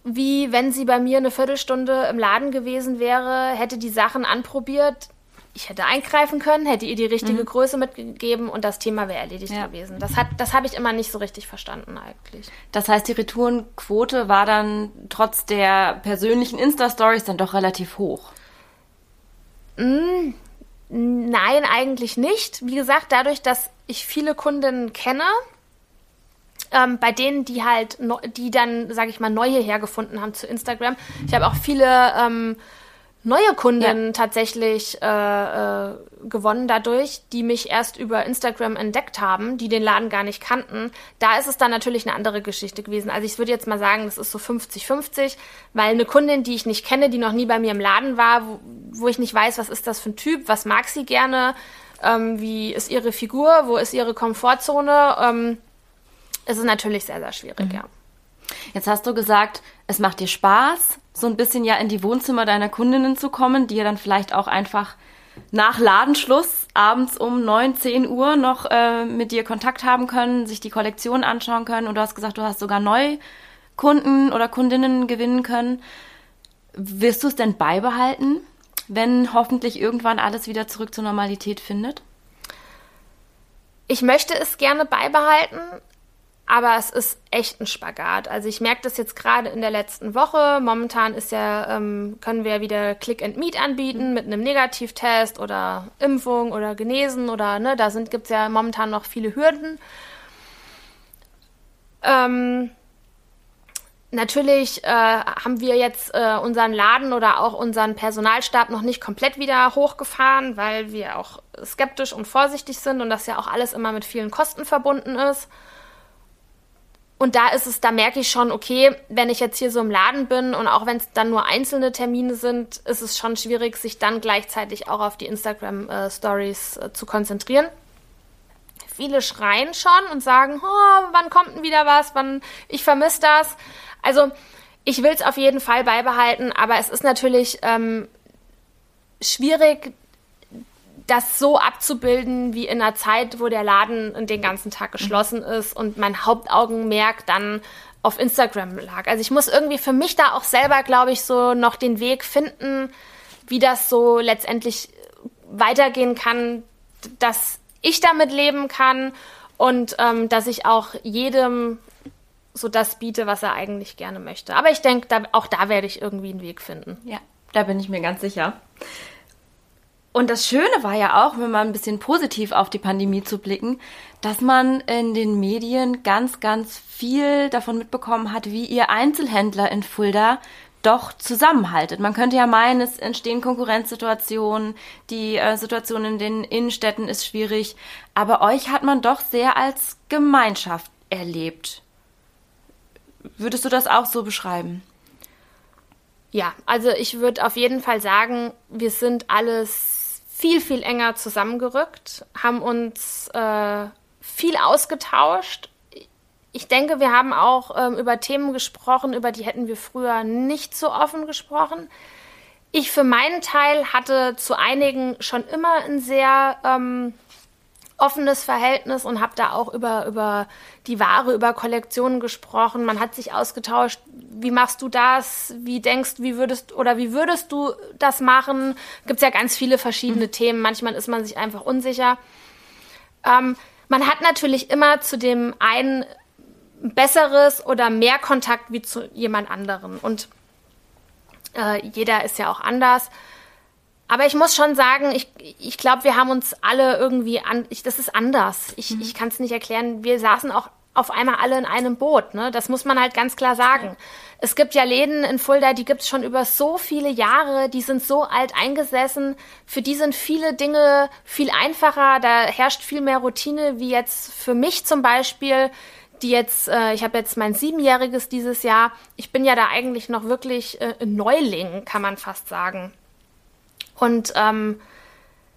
wie wenn sie bei mir eine Viertelstunde im Laden gewesen wäre, hätte die Sachen anprobiert, ich hätte eingreifen können, hätte ihr die richtige mhm. Größe mitgegeben und das Thema wäre erledigt ja. gewesen. Das, das habe ich immer nicht so richtig verstanden eigentlich. Das heißt, die Retourenquote war dann trotz der persönlichen Insta-Stories dann doch relativ hoch? Mm, nein, eigentlich nicht. Wie gesagt, dadurch, dass ich viele Kunden kenne, ähm, bei denen, die halt, die dann, sage ich mal, neue hergefunden haben zu Instagram. Ich habe auch viele... Ähm, neue Kunden ja. tatsächlich äh, äh, gewonnen dadurch, die mich erst über Instagram entdeckt haben, die den Laden gar nicht kannten. Da ist es dann natürlich eine andere Geschichte gewesen. Also ich würde jetzt mal sagen, das ist so 50-50, weil eine Kundin, die ich nicht kenne, die noch nie bei mir im Laden war, wo, wo ich nicht weiß, was ist das für ein Typ, was mag sie gerne, ähm, wie ist ihre Figur, wo ist ihre Komfortzone, ähm, ist es natürlich sehr, sehr schwierig, mhm. ja. Jetzt hast du gesagt, es macht dir Spaß, so ein bisschen ja in die Wohnzimmer deiner Kundinnen zu kommen, die ja dann vielleicht auch einfach nach Ladenschluss abends um 9, 10 Uhr noch äh, mit dir Kontakt haben können, sich die Kollektion anschauen können. Und du hast gesagt, du hast sogar Neukunden oder Kundinnen gewinnen können. Wirst du es denn beibehalten, wenn hoffentlich irgendwann alles wieder zurück zur Normalität findet? Ich möchte es gerne beibehalten, aber es ist echt ein Spagat. Also ich merke das jetzt gerade in der letzten Woche. Momentan ist ja, ähm, können wir wieder Click and Meet anbieten mit einem Negativtest oder Impfung oder Genesen oder ne, da gibt es ja momentan noch viele Hürden. Ähm, natürlich äh, haben wir jetzt äh, unseren Laden oder auch unseren Personalstab noch nicht komplett wieder hochgefahren, weil wir auch skeptisch und vorsichtig sind und das ja auch alles immer mit vielen Kosten verbunden ist. Und da ist es, da merke ich schon, okay, wenn ich jetzt hier so im Laden bin und auch wenn es dann nur einzelne Termine sind, ist es schon schwierig, sich dann gleichzeitig auch auf die Instagram-Stories äh, äh, zu konzentrieren. Viele schreien schon und sagen, oh, wann kommt denn wieder was? Wann ich vermisse das. Also ich will es auf jeden Fall beibehalten, aber es ist natürlich ähm, schwierig, das so abzubilden wie in einer Zeit, wo der Laden den ganzen Tag geschlossen mhm. ist und mein Hauptaugenmerk dann auf Instagram lag. Also ich muss irgendwie für mich da auch selber, glaube ich, so noch den Weg finden, wie das so letztendlich weitergehen kann, dass ich damit leben kann und ähm, dass ich auch jedem so das biete, was er eigentlich gerne möchte. Aber ich denke, da, auch da werde ich irgendwie einen Weg finden. Ja, da bin ich mir ganz sicher. Und das Schöne war ja auch, wenn man ein bisschen positiv auf die Pandemie zu blicken, dass man in den Medien ganz, ganz viel davon mitbekommen hat, wie ihr Einzelhändler in Fulda doch zusammenhaltet. Man könnte ja meinen, es entstehen Konkurrenzsituationen, die äh, Situation in den Innenstädten ist schwierig, aber euch hat man doch sehr als Gemeinschaft erlebt. Würdest du das auch so beschreiben? Ja, also ich würde auf jeden Fall sagen, wir sind alles viel, viel enger zusammengerückt, haben uns äh, viel ausgetauscht. Ich denke, wir haben auch ähm, über Themen gesprochen, über die hätten wir früher nicht so offen gesprochen. Ich für meinen Teil hatte zu einigen schon immer ein sehr ähm, offenes Verhältnis und habe da auch über, über die Ware, über Kollektionen gesprochen. Man hat sich ausgetauscht, wie machst du das? Wie denkst, wie würdest oder wie würdest du das machen? Gibt es ja ganz viele verschiedene mhm. Themen. Manchmal ist man sich einfach unsicher. Ähm, man hat natürlich immer zu dem einen besseres oder mehr Kontakt wie zu jemand anderen. Und äh, jeder ist ja auch anders. Aber ich muss schon sagen, ich, ich glaube, wir haben uns alle irgendwie an. Ich, das ist anders. Ich, mhm. ich kann es nicht erklären. Wir saßen auch auf einmal alle in einem Boot. Ne? Das muss man halt ganz klar sagen. Ja. Es gibt ja Läden in Fulda, die gibt es schon über so viele Jahre, die sind so alt eingesessen. Für die sind viele Dinge viel einfacher. Da herrscht viel mehr Routine, wie jetzt für mich zum Beispiel die jetzt, äh, ich habe jetzt mein Siebenjähriges dieses Jahr. Ich bin ja da eigentlich noch wirklich äh, Neuling, kann man fast sagen. Und ähm,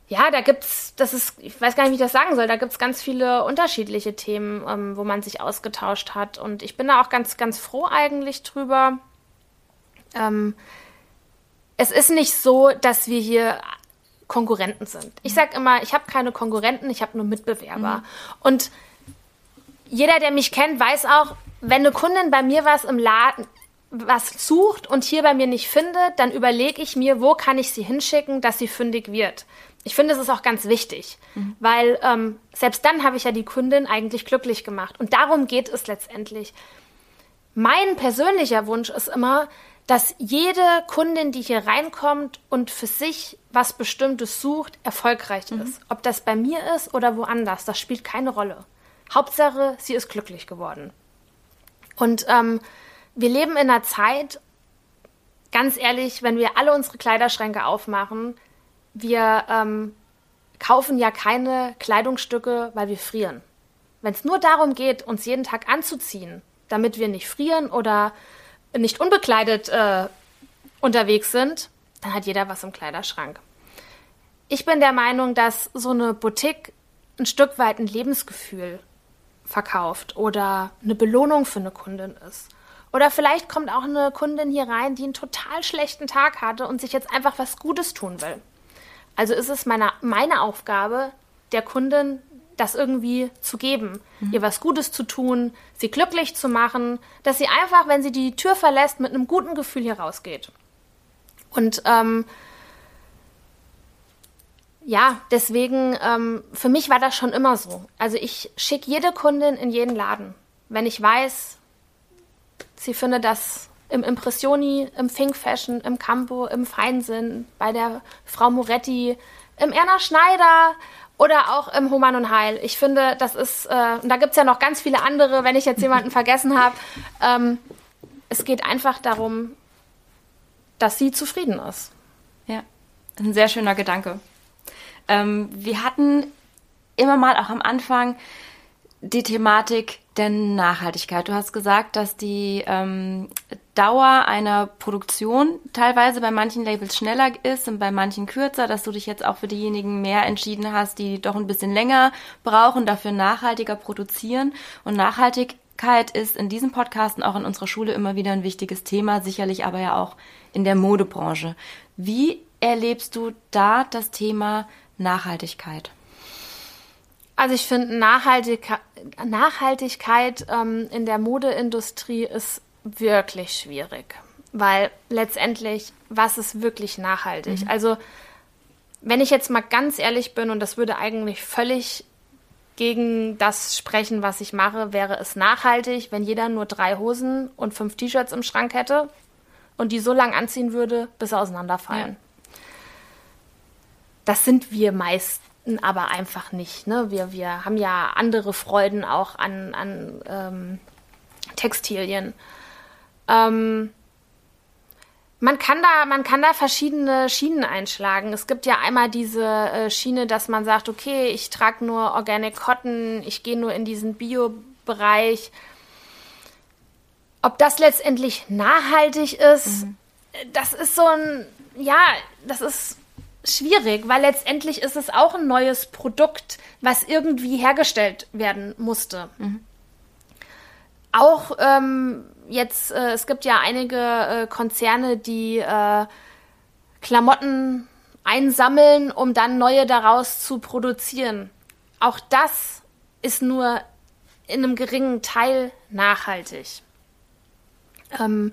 ja, da gibt's, das ist, ich weiß gar nicht, wie ich das sagen soll, da gibt's ganz viele unterschiedliche Themen, ähm, wo man sich ausgetauscht hat. Und ich bin da auch ganz, ganz froh eigentlich drüber. Ähm, es ist nicht so, dass wir hier Konkurrenten sind. Ich sage immer, ich habe keine Konkurrenten, ich habe nur Mitbewerber. Mhm. Und jeder, der mich kennt, weiß auch, wenn eine Kundin bei mir was im Laden, was sucht und hier bei mir nicht findet, dann überlege ich mir, wo kann ich sie hinschicken, dass sie fündig wird. Ich finde, es ist auch ganz wichtig, mhm. weil ähm, selbst dann habe ich ja die Kundin eigentlich glücklich gemacht. Und darum geht es letztendlich. Mein persönlicher Wunsch ist immer, dass jede Kundin, die hier reinkommt und für sich was Bestimmtes sucht, erfolgreich mhm. ist. Ob das bei mir ist oder woanders, das spielt keine Rolle. Hauptsache, sie ist glücklich geworden. Und ähm, wir leben in einer Zeit, ganz ehrlich, wenn wir alle unsere Kleiderschränke aufmachen, wir ähm, kaufen ja keine Kleidungsstücke, weil wir frieren. Wenn es nur darum geht, uns jeden Tag anzuziehen, damit wir nicht frieren oder nicht unbekleidet äh, unterwegs sind, dann hat jeder was im Kleiderschrank. Ich bin der Meinung, dass so eine Boutique ein Stück weit ein Lebensgefühl verkauft oder eine Belohnung für eine Kundin ist. Oder vielleicht kommt auch eine Kundin hier rein, die einen total schlechten Tag hatte und sich jetzt einfach was Gutes tun will. Also ist es meine, meine Aufgabe, der Kundin das irgendwie zu geben, mhm. ihr was Gutes zu tun, sie glücklich zu machen, dass sie einfach, wenn sie die Tür verlässt, mit einem guten Gefühl hier rausgeht. Und ähm, ja, deswegen, ähm, für mich war das schon immer so. Also ich schicke jede Kundin in jeden Laden. Wenn ich weiß, Sie findet das im Impressioni, im Think Fashion, im Campo, im Feinsinn, bei der Frau Moretti, im Erna Schneider oder auch im Human und Heil. Ich finde, das ist, äh, und da gibt es ja noch ganz viele andere, wenn ich jetzt jemanden vergessen habe. Ähm, es geht einfach darum, dass sie zufrieden ist. Ja, ein sehr schöner Gedanke. Ähm, wir hatten immer mal auch am Anfang die Thematik der Nachhaltigkeit. Du hast gesagt, dass die ähm, Dauer einer Produktion teilweise bei manchen Labels schneller ist und bei manchen kürzer, dass du dich jetzt auch für diejenigen mehr entschieden hast, die doch ein bisschen länger brauchen, dafür nachhaltiger produzieren. Und Nachhaltigkeit ist in diesem Podcast und auch in unserer Schule immer wieder ein wichtiges Thema, sicherlich aber ja auch in der Modebranche. Wie erlebst du da das Thema Nachhaltigkeit? Also ich finde, Nachhaltig Nachhaltigkeit ähm, in der Modeindustrie ist wirklich schwierig, weil letztendlich, was ist wirklich nachhaltig? Mhm. Also wenn ich jetzt mal ganz ehrlich bin, und das würde eigentlich völlig gegen das sprechen, was ich mache, wäre es nachhaltig, wenn jeder nur drei Hosen und fünf T-Shirts im Schrank hätte und die so lang anziehen würde, bis sie auseinanderfallen. Ja. das sind wir meisten aber einfach nicht. Ne? Wir, wir haben ja andere Freuden auch an, an ähm, Textilien. Ähm, man kann da, man kann da verschiedene Schienen einschlagen. Es gibt ja einmal diese äh, Schiene, dass man sagt, okay, ich trage nur Organic Cotton, ich gehe nur in diesen Bio-Bereich. Ob das letztendlich nachhaltig ist, mhm. das ist so ein, ja, das ist schwierig, weil letztendlich ist es auch ein neues Produkt, was irgendwie hergestellt werden musste. Mhm. Auch ähm, jetzt, äh, es gibt ja einige äh, Konzerne, die äh, Klamotten einsammeln, um dann neue daraus zu produzieren. Auch das ist nur in einem geringen Teil nachhaltig. Ähm,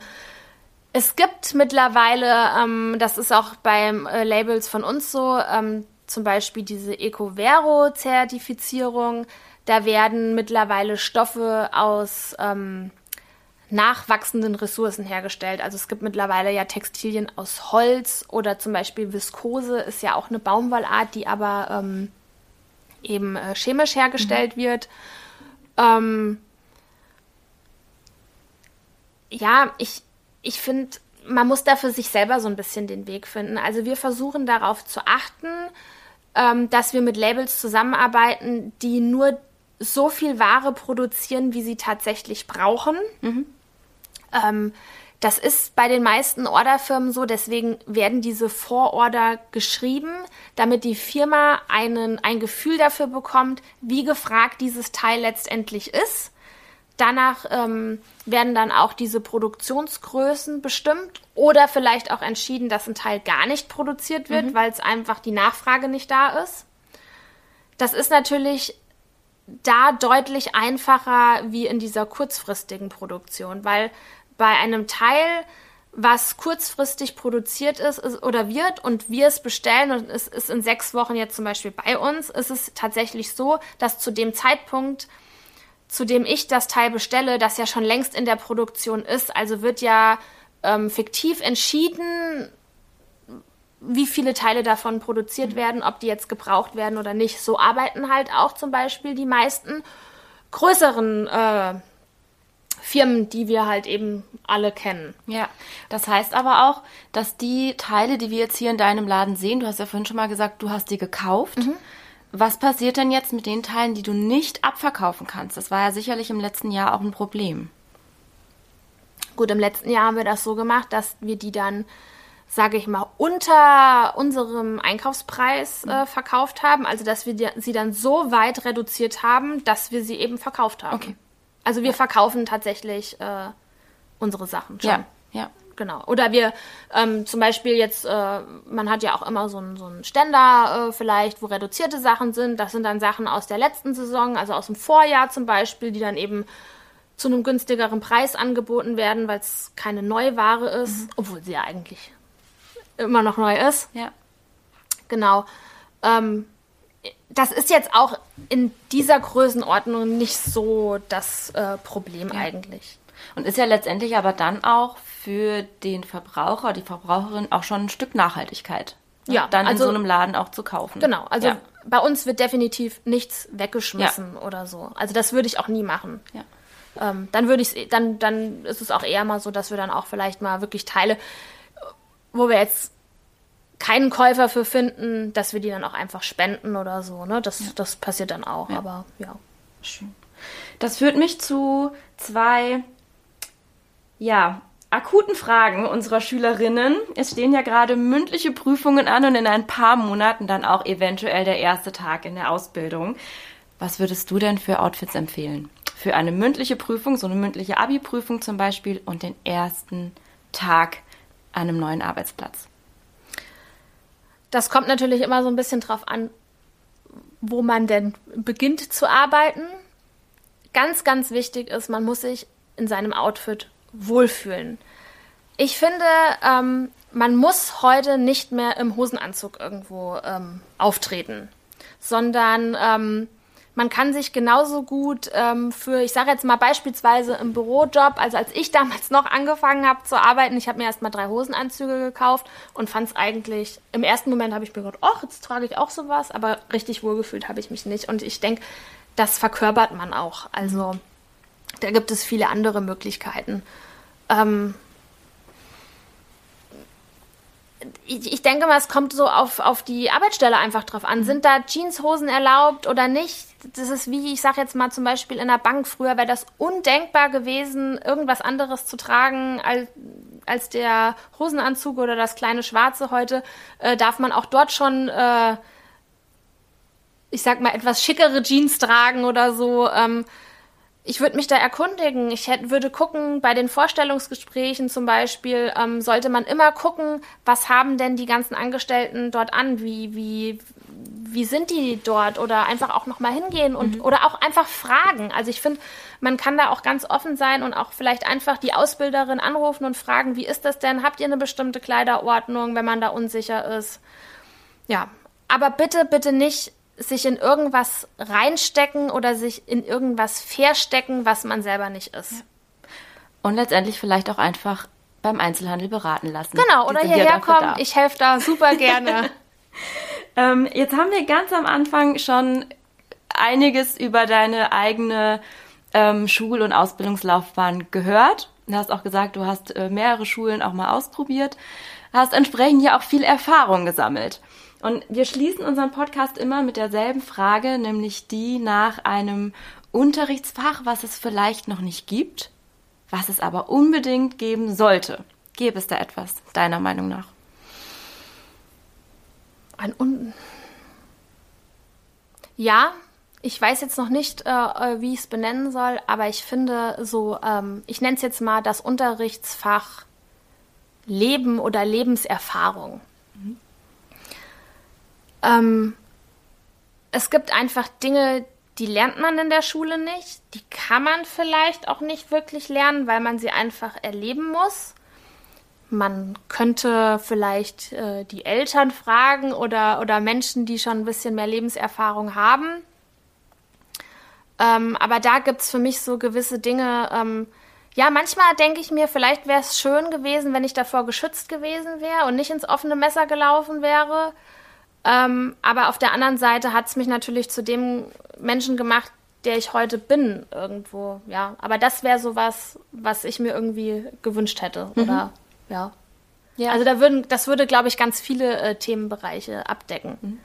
es gibt mittlerweile, ähm, das ist auch beim äh, Labels von uns so, ähm, zum Beispiel diese Ecovero-Zertifizierung. Da werden mittlerweile Stoffe aus ähm, nachwachsenden Ressourcen hergestellt. Also es gibt mittlerweile ja Textilien aus Holz oder zum Beispiel Viskose ist ja auch eine Baumwollart, die aber ähm, eben äh, chemisch hergestellt mhm. wird. Ähm, ja, ich, ich finde, man muss da für sich selber so ein bisschen den Weg finden. Also wir versuchen darauf zu achten, ähm, dass wir mit Labels zusammenarbeiten, die nur so viel Ware produzieren, wie sie tatsächlich brauchen. Mhm. Ähm, das ist bei den meisten Orderfirmen so, deswegen werden diese Vororder geschrieben, damit die Firma einen, ein Gefühl dafür bekommt, wie gefragt dieses Teil letztendlich ist. Danach ähm, werden dann auch diese Produktionsgrößen bestimmt oder vielleicht auch entschieden, dass ein Teil gar nicht produziert wird, mhm. weil es einfach die Nachfrage nicht da ist. Das ist natürlich da deutlich einfacher wie in dieser kurzfristigen Produktion, weil bei einem Teil, was kurzfristig produziert ist, ist, oder wird und wir es bestellen und es ist in sechs Wochen jetzt zum Beispiel bei uns, ist es tatsächlich so, dass zu dem Zeitpunkt, zu dem ich das Teil bestelle, das ja schon längst in der Produktion ist. Also wird ja ähm, fiktiv entschieden, wie viele Teile davon produziert werden, ob die jetzt gebraucht werden oder nicht. So arbeiten halt auch zum Beispiel die meisten größeren äh, Firmen, die wir halt eben alle kennen. Ja, das heißt aber auch, dass die Teile, die wir jetzt hier in deinem Laden sehen, du hast ja vorhin schon mal gesagt, du hast die gekauft. Mhm. Was passiert denn jetzt mit den Teilen, die du nicht abverkaufen kannst? Das war ja sicherlich im letzten Jahr auch ein Problem. Gut, im letzten Jahr haben wir das so gemacht, dass wir die dann, sage ich mal, unter unserem Einkaufspreis äh, mhm. verkauft haben. Also, dass wir die, sie dann so weit reduziert haben, dass wir sie eben verkauft haben. Okay. Also wir verkaufen tatsächlich äh, unsere Sachen schon. Ja, ja. Genau. Oder wir ähm, zum Beispiel jetzt, äh, man hat ja auch immer so einen so Ständer äh, vielleicht, wo reduzierte Sachen sind. Das sind dann Sachen aus der letzten Saison, also aus dem Vorjahr zum Beispiel, die dann eben zu einem günstigeren Preis angeboten werden, weil es keine Neuware ist, mhm. obwohl sie ja eigentlich immer noch neu ist. Ja. Genau. Ähm, das ist jetzt auch in dieser Größenordnung nicht so das äh, Problem ja. eigentlich. Und ist ja letztendlich aber dann auch für den Verbraucher, die Verbraucherin auch schon ein Stück Nachhaltigkeit. Ne? Ja, dann also, in so einem Laden auch zu kaufen. Genau, also ja. bei uns wird definitiv nichts weggeschmissen ja. oder so. Also das würde ich auch nie machen. Ja. Ähm, dann würde ich dann dann ist es auch eher mal so, dass wir dann auch vielleicht mal wirklich Teile, wo wir jetzt keinen Käufer für finden, dass wir die dann auch einfach spenden oder so. Ne? Das, ja. das passiert dann auch, aber ja. Schön. Das führt mich zu zwei, ja, akuten Fragen unserer Schülerinnen. Es stehen ja gerade mündliche Prüfungen an und in ein paar Monaten dann auch eventuell der erste Tag in der Ausbildung. Was würdest du denn für Outfits empfehlen? Für eine mündliche Prüfung, so eine mündliche Abi-Prüfung zum Beispiel und den ersten Tag an einem neuen Arbeitsplatz? Das kommt natürlich immer so ein bisschen drauf an, wo man denn beginnt zu arbeiten. Ganz, ganz wichtig ist, man muss sich in seinem Outfit wohlfühlen. Ich finde, ähm, man muss heute nicht mehr im Hosenanzug irgendwo ähm, auftreten, sondern ähm, man kann sich genauso gut ähm, für, ich sage jetzt mal beispielsweise im Bürojob, also als ich damals noch angefangen habe zu arbeiten, ich habe mir erstmal drei Hosenanzüge gekauft und fand es eigentlich, im ersten Moment habe ich mir gedacht, ach, jetzt trage ich auch sowas, aber richtig wohlgefühlt habe ich mich nicht. Und ich denke, das verkörpert man auch. Also da gibt es viele andere Möglichkeiten. Ähm, ich, ich, denke mal, es kommt so auf, auf die Arbeitsstelle einfach drauf an. Sind da Jeanshosen erlaubt oder nicht? Das ist wie, ich sage jetzt mal zum Beispiel in der Bank, früher wäre das undenkbar gewesen, irgendwas anderes zu tragen als, als der Hosenanzug oder das kleine Schwarze. Heute äh, darf man auch dort schon, äh, ich sag mal, etwas schickere Jeans tragen oder so. Ähm, ich würde mich da erkundigen. Ich hätte, würde gucken, bei den Vorstellungsgesprächen zum Beispiel, ähm, sollte man immer gucken, was haben denn die ganzen Angestellten dort an? Wie, wie, wie sind die dort? Oder einfach auch nochmal hingehen und, mhm. oder auch einfach fragen. Also ich finde, man kann da auch ganz offen sein und auch vielleicht einfach die Ausbilderin anrufen und fragen, wie ist das denn? Habt ihr eine bestimmte Kleiderordnung, wenn man da unsicher ist? Ja. Aber bitte, bitte nicht sich in irgendwas reinstecken oder sich in irgendwas verstecken, was man selber nicht ist. Ja. Und letztendlich vielleicht auch einfach beim Einzelhandel beraten lassen. Genau, oder hierher kommen. Ich helfe da super gerne. ähm, jetzt haben wir ganz am Anfang schon einiges über deine eigene ähm, Schul- und Ausbildungslaufbahn gehört. Du hast auch gesagt, du hast äh, mehrere Schulen auch mal ausprobiert, hast entsprechend ja auch viel Erfahrung gesammelt. Und wir schließen unseren Podcast immer mit derselben Frage, nämlich die nach einem Unterrichtsfach, was es vielleicht noch nicht gibt, was es aber unbedingt geben sollte. Gäbe es da etwas, deiner Meinung nach? Ein Un ja, ich weiß jetzt noch nicht, äh, äh wie ich es benennen soll, aber ich finde so, ähm, ich nenne es jetzt mal das Unterrichtsfach Leben oder Lebenserfahrung. Ähm, es gibt einfach Dinge, die lernt man in der Schule nicht. Die kann man vielleicht auch nicht wirklich lernen, weil man sie einfach erleben muss. Man könnte vielleicht äh, die Eltern fragen oder, oder Menschen, die schon ein bisschen mehr Lebenserfahrung haben. Ähm, aber da gibt es für mich so gewisse Dinge. Ähm, ja, manchmal denke ich mir, vielleicht wäre es schön gewesen, wenn ich davor geschützt gewesen wäre und nicht ins offene Messer gelaufen wäre. Ähm, aber auf der anderen Seite hat es mich natürlich zu dem Menschen gemacht, der ich heute bin, irgendwo, ja. Aber das wäre so was, was ich mir irgendwie gewünscht hätte. Mhm. Oder ja. ja. Also da würden, das würde, glaube ich, ganz viele äh, Themenbereiche abdecken. Mhm.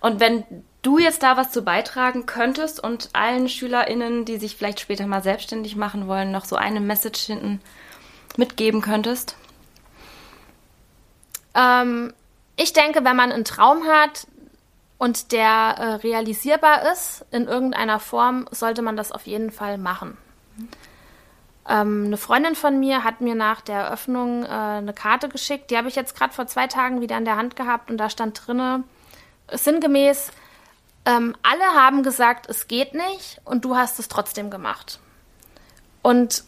Und wenn du jetzt da was zu beitragen könntest und allen SchülerInnen, die sich vielleicht später mal selbstständig machen wollen, noch so eine Message hinten mitgeben könntest? Ähm, ich denke, wenn man einen Traum hat und der äh, realisierbar ist in irgendeiner Form, sollte man das auf jeden Fall machen. Ähm, eine Freundin von mir hat mir nach der Eröffnung äh, eine Karte geschickt. Die habe ich jetzt gerade vor zwei Tagen wieder in der Hand gehabt und da stand drinne sinngemäß: ähm, Alle haben gesagt, es geht nicht und du hast es trotzdem gemacht. Und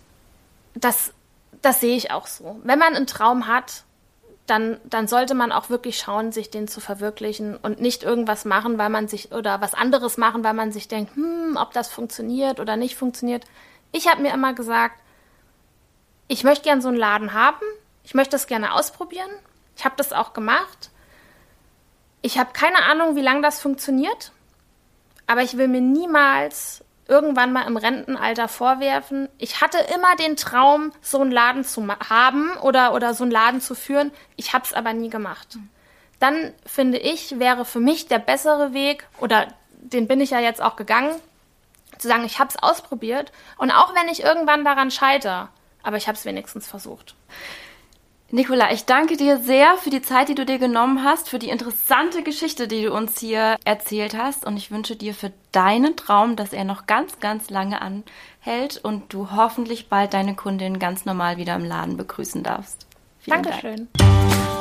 das, das sehe ich auch so. Wenn man einen Traum hat dann, dann sollte man auch wirklich schauen, sich den zu verwirklichen und nicht irgendwas machen, weil man sich oder was anderes machen, weil man sich denkt, hm, ob das funktioniert oder nicht funktioniert. Ich habe mir immer gesagt, ich möchte gern so einen Laden haben, ich möchte es gerne ausprobieren. Ich habe das auch gemacht. Ich habe keine Ahnung, wie lange das funktioniert, aber ich will mir niemals irgendwann mal im Rentenalter vorwerfen, ich hatte immer den Traum, so einen Laden zu haben oder, oder so einen Laden zu führen, ich habe es aber nie gemacht. Dann finde ich, wäre für mich der bessere Weg, oder den bin ich ja jetzt auch gegangen, zu sagen, ich habe es ausprobiert und auch wenn ich irgendwann daran scheitere, aber ich habe es wenigstens versucht. Nicola, ich danke dir sehr für die Zeit, die du dir genommen hast, für die interessante Geschichte, die du uns hier erzählt hast. Und ich wünsche dir für deinen Traum, dass er noch ganz, ganz lange anhält und du hoffentlich bald deine Kundin ganz normal wieder im Laden begrüßen darfst. Vielen Dankeschön. Dank.